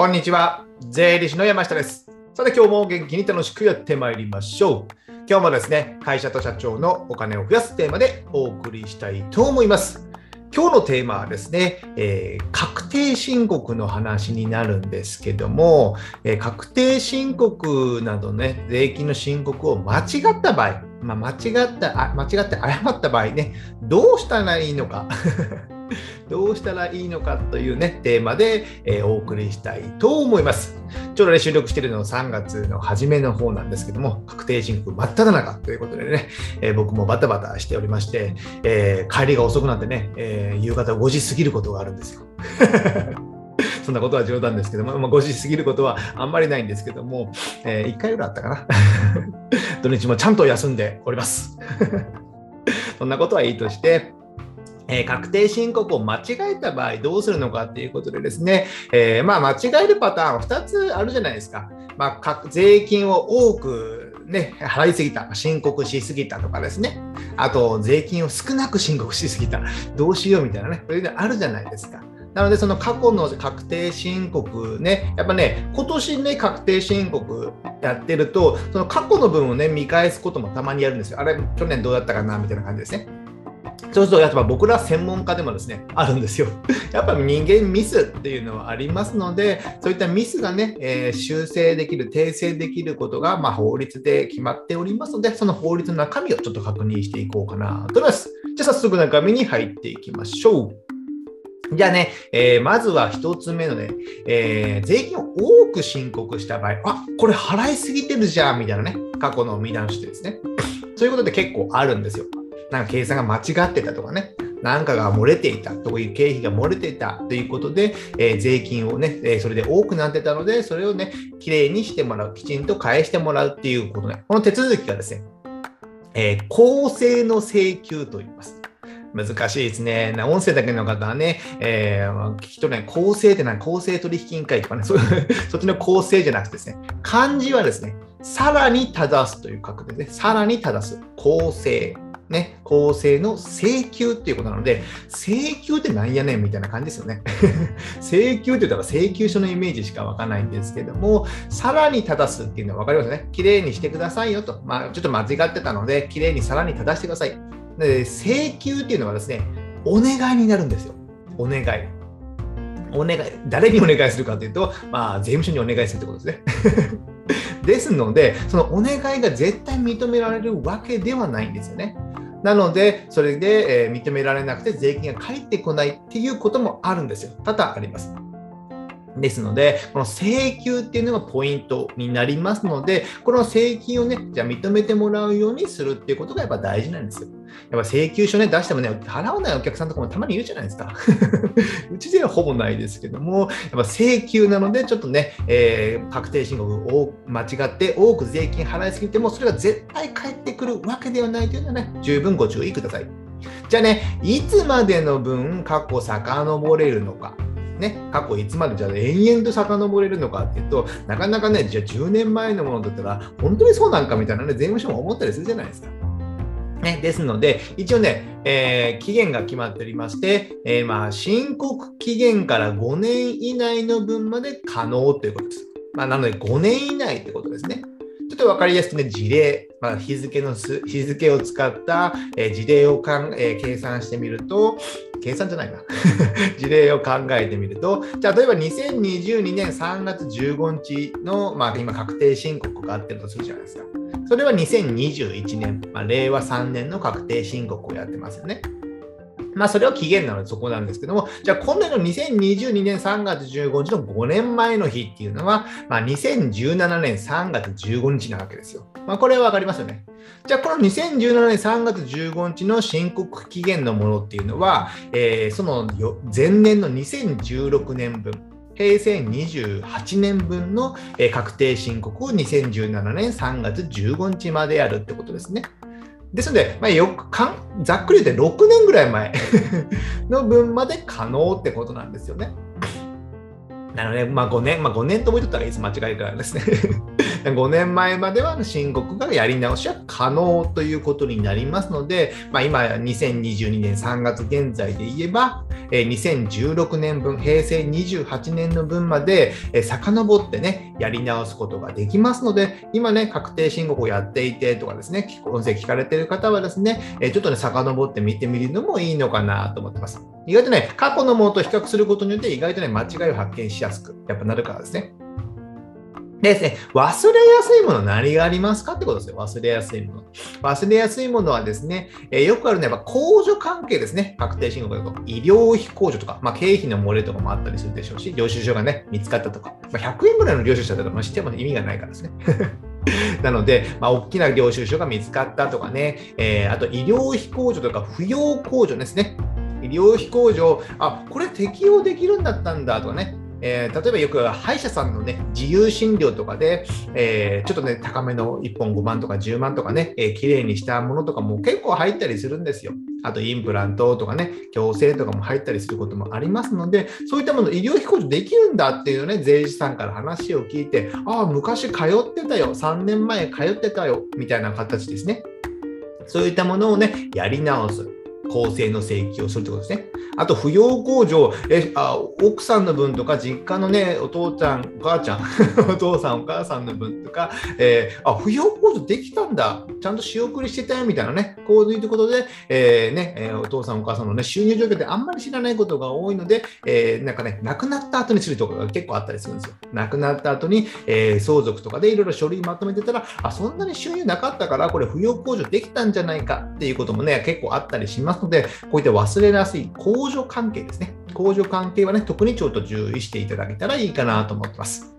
こんにちは。税理士の山下です。さて今日も元気に楽しくやってまいりましょう。今日もですね、会社と社長のお金を増やすテーマでお送りしたいと思います。今日のテーマはですね、えー確定申告の話になるんですけども、えー確定申告などね、税金の申告を間違った場合、まあ、間違った、あ間違って誤った場合ね、どうしたらいいのか。どうしたらいいのかというね、テーマで、えーお送りしたいと思います。ちょうどね、収録しているのは3月の初めの方なんですけども、確定申告真っ只中ということでね、えー僕もバタバタしておりまして、えー帰りが遅くなってね、え夕方5時過ぎることがあるんですよ。そんなことは冗談ですけども、まあ、5時過ぎることはあんまりないんですけども、え1回ぐらいあったかな。土日もちゃんと休んでおります。そんなことはいいとして、え確定申告を間違えた場合どうするのかっていうことでですね、えーまあ、間違えるパターンは2つあるじゃないですか。まあ、税金を多く、ね、払いすぎた、申告しすぎたとかですね、あと税金を少なく申告しすぎた、どうしようみたいなね、それであるじゃないですか。なので、その過去の確定申告ね、やっぱね、今年ね、確定申告やってると、その過去の分をね、見返すこともたまにやるんですよ。あれ、去年どうだったかなみたいな感じですね。そうすると、やっぱ僕ら専門家でもですね、あるんですよ。やっぱ人間ミスっていうのはありますので、そういったミスがね、えー修正できる、訂正できることが、まあ、法律で決まっておりますので、その法律の中身をちょっと確認していこうかなと思います。じゃあ早速中身に入っていきましょう。じゃあね、えーまずは一つ目のね、えー税金を多く申告した場合、あこれ払いすぎてるじゃんみたいなね、過去の見直しですね。そういうことで結構あるんですよ。なんか計算が間違ってたとかね、なんかが漏れていたという経費が漏れていたということで、えー税金をね、えーそれで多くなってたので、それをね、きれいにしてもらう、きちんと返してもらうっていうことね。この手続きがですね、えー公正の請求と言います。難しいですね。な音声だけの方はね、えー、聞き取れない。公正って何？公正取引委員会とかね、そ そっちの公正じゃなくてですね、漢字はですね、さらに正すという書くですね、さらに正す。公正。ね、公正の請求っていうことなので、請求ってなんやねんみたいな感じですよね。請求って言ったら請求書のイメージしかわかんないんですけども、さらに正すっていうのはわかりますよね。きれいにしてくださいよと。まあ、ちょっと間違ってたので、きれいにさらに正してください。で請求っていうのはですね、お願いになるんですよ。お願い。お願い、誰にお願いするかというと、まあ、税務署にお願いするってことですね。ですので、そのお願いが絶対認められるわけではないんですよね。なので、それで、え認められなくて税金が返ってこないっていうこともあるんですよ。多々あります。ですので、この請求っていうのがポイントになりますので、この請求をね、じゃあ認めてもらうようにするっていうことがやっぱ大事なんですよ。やっぱ請求書ね、出してもね、払わないお客さんとかもたまにいるじゃないですか。うちではほぼないですけども、やっぱ請求なので、ちょっとね、えー確定申告を間違って多く税金払いすぎても、それが絶対返ってくるわけではないというのはね、十分ご注意ください。じゃあね、いつまでの分過去遡れるのか。ね、過去いつまでじゃあ延々と遡れるのかっていうと、なかなかね、じゃあ10年前のものだったら、本当にそうなんかみたいなね、税務署も思ったりするじゃないですか。ね、ですので、一応ね、えー期限が決まっておりまして、えーまあ、申告期限から5年以内の分まで可能ということです。まあ、なので、5年以内ってことですね。ちょっと分かりやすくね、事例、まあ、日付の日付を使った、えー事例をかん、え計算してみると、計算じゃないな。事例を考えてみると、じゃあ例えば2022年3月15日の、まあ、今確定申告があってるとするじゃないですか。それは2021年、まあ、令和3年の確定申告をやってますよね。まあ、それは期限なのでそこなんですけども、じゃあ今年の2022年3月15日の5年前の日っていうのは、まあ、2017年3月15日なわけですよ。まあ、これはわかりますよね。じゃあこの2017年3月15日の申告期限のものっていうのは、えーその前年の2016年分、平成28年分の確定申告を2017年3月15日までやるってことですね。ですので、まあ、よくかんざっくり言って6年ぐらい前 の分まで可能ってことなんですよね。なので、まあ5年、まあ5年とも言っとったらいつ間違えるからですね。5年前までは申告がやり直しは可能ということになりますので、まあ、今、2022年3月現在で言えば、2016年分、平成28年の分まで遡ってね、やり直すことができますので、今ね、確定申告をやっていてとかですね、音声聞かれている方はですね、ちょっとね、遡って見てみるのもいいのかなと思ってます。意外とね、過去のものと比較することによって意外とね、間違いを発見しやすくやっぱなるからですね。ですね、忘れやすいもの何がありますかってことですよ。忘れやすいもの。忘れやすいものはですね、えー、よくあるのはやっぱ控除関係ですね。確定申告だと。医療費控除とか、まあ、経費の漏れとかもあったりするでしょうし、領収書がね、見つかったとか、まあ、100円ぐらいの領収書だとしても意味がないからですね。なので、まあ、大きな領収書が見つかったとかね、えー、あと医療費控除とか扶養控除ですね。医療費控除、あ、これ適用できるんだったんだとかね、えー、例えばよく歯医者さんのね、自由診療とかで、えー、ちょっとね、高めの1本5万とか10万とかね、えー、綺麗にしたものとかも結構入ったりするんですよ。あとインプラントとかね、矯正とかも入ったりすることもありますので、そういったもの、医療費控除できるんだっていうね、税理士さんから話を聞いて、ああ、昔通ってたよ、3年前通ってたよ、みたいな形ですね。そういったものをね、やり直す。公正の請求をするということですね。あと、扶養控除、えあ奥さんの分とか、実家のね、お父ちゃん、お母ちゃん、お父さん、お母さんの分とか、えー、あ、扶養控除できたんだ、ちゃんと仕送りしてたよみたいなね、こういうことで、えー、ね、えお父さん、お母さんのね、収入状況ってあんまり知らないことが多いので、えー、なんかね、亡くなった後にするところが結構あったりするんですよ。亡くなった後に、え、相続とかでいろいろ書類まとめてたら、あ、そんなに収入なかったから、これ扶養控除できたんじゃないかっていうこともね、結構あったりしますので、こういった忘れやすい控除関係ですね。控除関係はね、特にちょっと注意していただけたらいいかなと思ってます。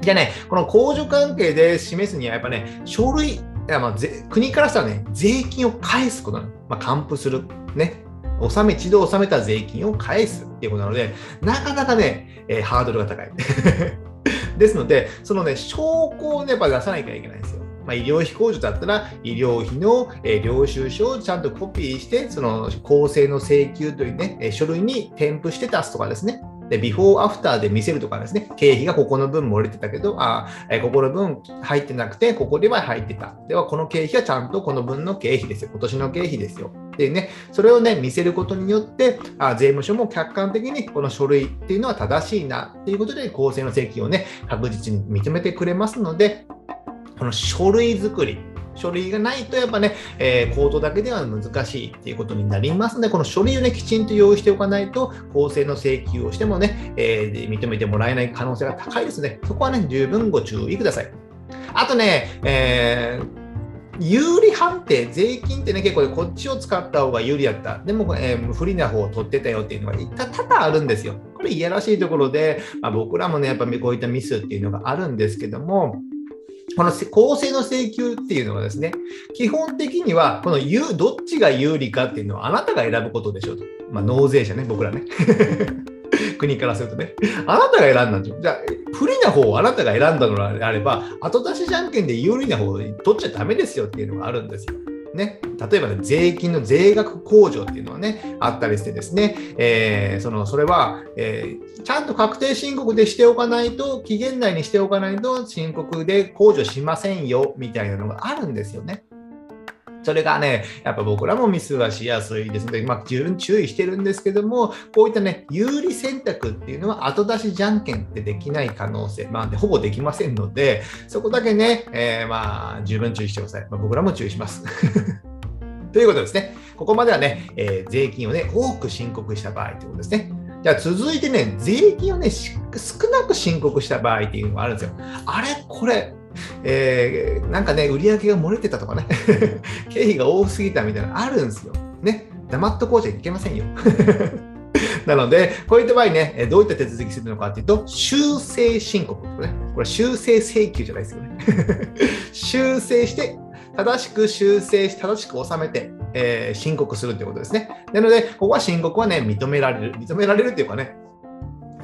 じゃあね、この控除関係で示すにはやっぱね、書類、いやまあ国からしたらね、税金を返すことなの。まあ、還付する。ね。納め、一度納めた税金を返すっていうことなので、なかなかね、えー、ハードルが高い。ですので、そのね、証拠をね、やっぱ出さなきゃいけないんです。まあ、医療費控除だったら、医療費の、え領収書をちゃんとコピーして、その公正の請求というね、書類に添付して出すとかですね。で、ビフォーアフターで見せるとかですね、経費がここの分漏れてたけど、あえここの分入ってなくて、ここでは入ってた。では、この経費はちゃんとこの分の経費ですよ。今年の経費ですよ。でね、それをね、見せることによって、あ税務署も客観的にこの書類っていうのは正しいなっていうことで、公正の請求をね、確実に認めてくれますので、この書類作り、書類がないとやっぱね、えー、コードだけでは難しいっていうことになりますので、この書類をね、きちんと用意しておかないと、公正の請求をしてもね、えー、認めてもらえない可能性が高いですね。そこはね、十分ご注意ください。あとね、えー有利判定、税金ってね、結構こっちを使った方が有利だった。でも、えー、不利な方を取ってたよっていうのが多々あるんですよ。これ、いやらしいところで、まあ、僕らもね、やっぱこういったミスっていうのがあるんですけども、この公正の請求っていうのはですね、基本的には、このどっちが有利かっていうのはあなたが選ぶことでしょうと。まあ、納税者ね、僕らね。国からするとね。あなたが選んだんでしょ。じゃあ、不利な方をあなたが選んだのであれば、後出しじゃんけんで有利な方を取っちゃダメですよっていうのがあるんですよ。ね、例えば、ね、税金の税額控除っていうのはね、あったりしてですね、えー、そのそれは、えー、ちゃんと確定申告でしておかないと、期限内にしておかないと申告で控除しませんよみたいなのがあるんですよね。それがね、やっぱ僕らもミスはしやすいですので、まあ、十分注意してるんですけども、こういったね、有利選択っていうのは後出しじゃんけんってできない可能性、まあ、ほぼできませんので、そこだけね、えー、まあ、十分注意してください。まあ、僕らも注意します。ということですね、ここまではね、えー、税金をね、多く申告した場合ということですね。じゃあ続いてね、税金をね、少なく申告した場合っていうのがあるんですよ。あれこれ、えー、なんかね、売り上げが漏れてたとかね、経費が多すぎたみたいなのあるんですよ。ね、黙っとこうじゃいけませんよ。なので、こういった場合ね、どういった手続きするのかっていうと、修正申告これ、ね。これ修正請求じゃないですよね。修正して、正しく修正し、正しく収めて、えー、申告するということですね。なので、ここは申告はね、認められる。認められるっていうかね、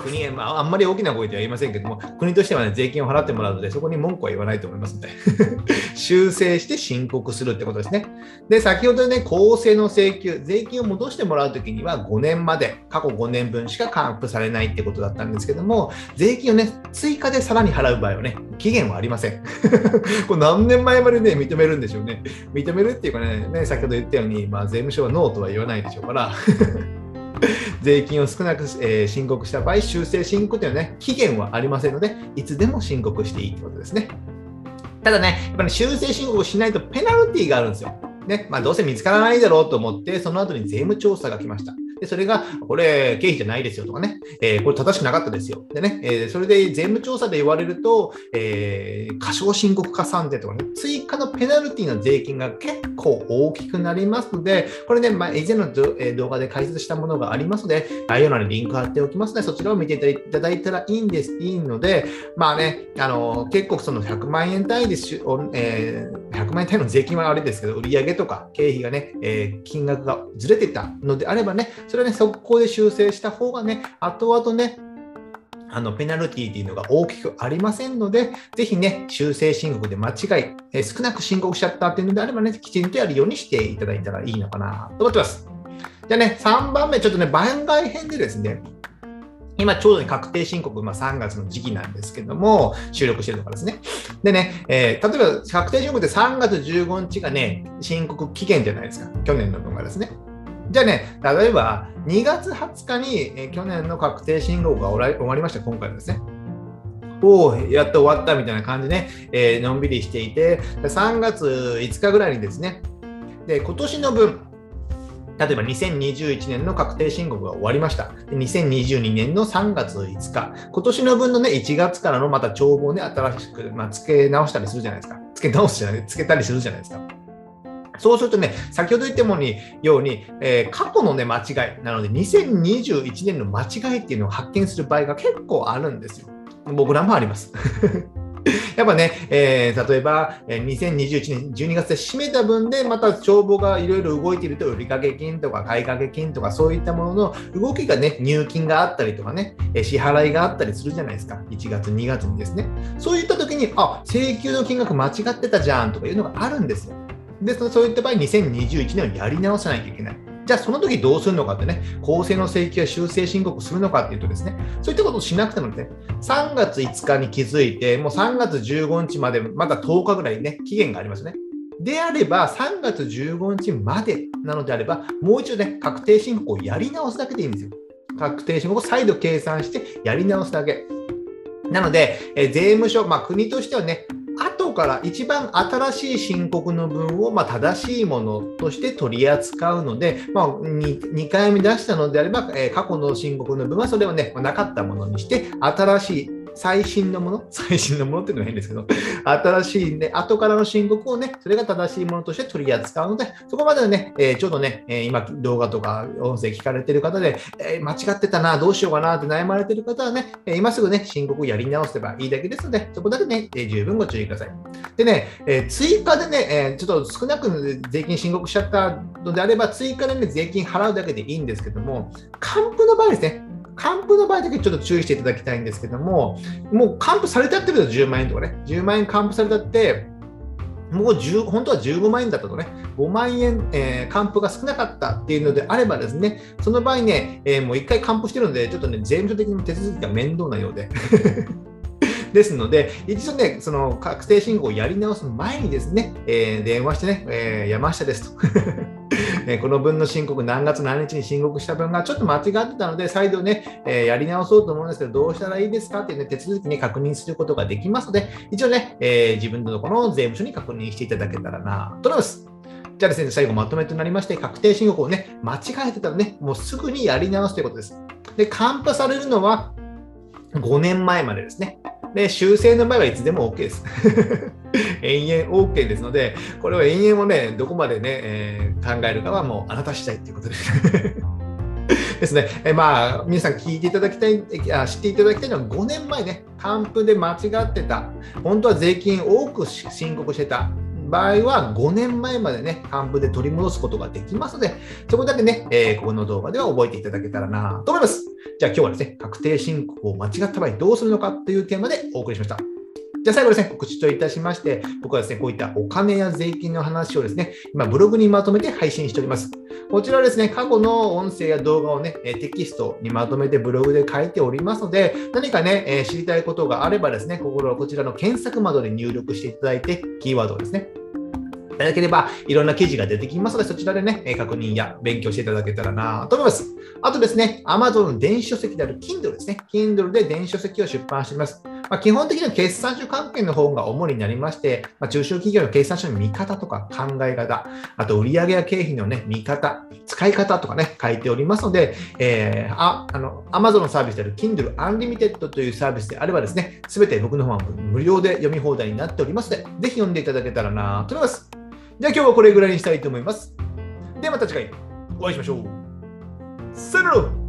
国へ、まあ、あんまり大きな声では言いませんけども、国としては、ね、税金を払ってもらうので、そこに文句は言わないと思いますので、修正して申告するってことですね。で、先ほどね、公正の請求、税金を戻してもらうときには5年まで、過去5年分しか還付されないってことだったんですけども、税金をね、追加でさらに払う場合はね、期限はありません。これ何年前までね、認めるんでしょうね。認めるっていうかね、ね先ほど言ったように、まあ、税務署はノーとは言わないでしょうから、税金を少なく、えー、申告した場合、修正申告というのはね、期限はありませんので、いつでも申告していいということですね。ただね、やっぱり修正申告をしないとペナルティーがあるんですよ。ね、まあ、どうせ見つからないだろうと思って、その後に税務調査が来ました。で、それが、これ、経費じゃないですよとかね、えー、これ正しくなかったですよ。でね、えー、それで税務調査で言われると、えー、過少申告加算税とかね、追加のペナルティの税金が結構大きくなりますので、これね、まあ、以前の動画で解説したものがありますので、概要欄にリンク貼っておきますので、そちらを見ていただいたらいいんです、いいので、まあね、あの、結構その100万円単位でし、えー、100万円単位の税金はあれですけど、売上とか経費がね、えー、金額がずれてたのであればね、それはね、速攻で修正した方がね、後々ね、あのペナルティっていうのが大きくありませんので、ぜひね、修正申告で間違い、え少なく申告しちゃったっていうのであればね、きちんとやるようにしていただいたらいいのかなと思ってます。じゃあね、3番目、ちょっとね、番外編でですね、今ちょうどね確定申告、まあ、3月の時期なんですけども、収録してるのかですね。でね、えー、例えば確定申告って3月15日がね、申告期限じゃないですか。去年の分がですね。じゃあね、例えば2月20日に、え去年の確定申告が終わりました、今回ですね。おお、やっと終わったみたいな感じで、ね、えー、のんびりしていて、3月5日ぐらいにですね、で今年の分、例えば2021年の確定申告が終わりました。2022年の3月5日。今年の分のね、1月からのまた帳簿をね、新しく、まあ、付け直したりするじゃないですか。付け直すじゃない、付けたりするじゃないですか。そうするとね、先ほど言ったように、えー、過去のね、間違いなので、2021年の間違いっていうのを発見する場合が結構あるんですよ。僕らもあります。やっぱね、えー、例えばえ、2021年12月で締めた分で、また帳簿がいろいろ動いていると、売掛金とか買掛金とか、そういったものの動きがね、入金があったりとかねえ、支払いがあったりするじゃないですか。1月、2月にですね。そういった時に、あ、請求の金額間違ってたじゃんとかいうのがあるんですよ。で、そういった場合、2021年をやり直さないといけない。じゃあ、その時どうするのかってね、公正の請求や修正申告するのかっていうとですね、そういったことをしなくてもね、3月5日に気づいて、もう3月15日まで、まだ10日ぐらいね、期限がありますね。であれば、3月15日までなのであれば、もう一度ね、確定申告をやり直すだけでいいんですよ。確定申告を再度計算してやり直すだけ。なので、え税務署、まあ、国としてはね、後から一番新しい申告の分をま正しいものとして取り扱うので、まあ2、回目出したのであれば、え過去の申告の分はそれをね、なかったものにして、新しい最新のもの、最新のものっていうのは変ですけど、新しいね、後からの申告をね、それが正しいものとして取り扱うので、そこまでね、えー、ちょうどね、えー、今動画とか音声聞かれてる方で、えー、間違ってたな、どうしようかなって悩まれてる方はね、え今すぐね、申告をやり直せばいいだけですので、そこだけね、え十分ご注意ください。でね、え追加でね、えちょっと少なく税金申告しちゃったのであれば、追加でね、税金払うだけでいいんですけども、還付の場合ですね、還付の場合だけちょっと注意していただきたいんですけども、もう還付されちゃってると10万円とかね、10万円還付されたって、もう10本当は15万円だったとね、5万円、えー、還付が少なかったっていうのであればですね、その場合ね、えー、もう1回還付してるので、ちょっとね、税務署的に手続きが面倒なようで。ですので、一度ね、その確定申告をやり直す前にですね、えー、電話してね、え、山下ですと。え この分の申告、何月何日に申告した分がちょっと間違ってたので、再度ね、え、やり直そうと思うんですけど、どうしたらいいですかっていう、ね、手続きに確認することができますので、一応ね、え、自分のこの税務署に確認していただけたらなと思います。じゃあですね、最後まとめとなりまして、確定申告をね、間違えてたらね、もうすぐにやり直すということです。で、還付されるのは5年前までですね。で、修正の場合はいつでも OK です。延々 OK ですので、これは延々をね、どこまでね、えー、考えるかはもうあなた次第ということです。ですね、えまあ、皆さん聞いていただきたいあ、知っていただきたいのは5年前ね、還付で間違ってた、本当は税金多く申告してた、場合は5年前までね、半分で取り戻すことができますので、そこだけね、えー、ここの動画では覚えていただけたらなと思います。じゃあ今日はですね、確定申告を間違った場合どうするのかというテーマでお送りしました。じゃあ最後ですね、告知といたしまして、僕はですね、こういったお金や税金の話をですね、今ブログにまとめて配信しております。こちらはですね、過去の音声や動画をね、テキストにまとめてブログで書いておりますので、何かね、え知りたいことがあればですね、ここちらの検索窓で入力していただいて、キーワードをですね、いただければ、いろんな記事が出てきますので、そちらでね、確認や勉強していただけたらなと思います。あとですね、Amazon の電子書籍である Kindle ですね。Kindle で電子書籍を出版しています。まあ、基本的には決算書関係の方が主になりまして、まあ、中小企業の決算書の見方とか考え方、あと売上や経費のね、見方、使い方とかね、書いておりますので、えー、あ、あの、Amazon のサービスである Kindle Unlimited というサービスであればですね、すべて僕の方は無料で読み放題になっておりますので、ぜひ読んでいただけたらなと思います。じゃあ今日はこれぐらいにしたいと思います。ではまた次回お会いしましょう。さよなら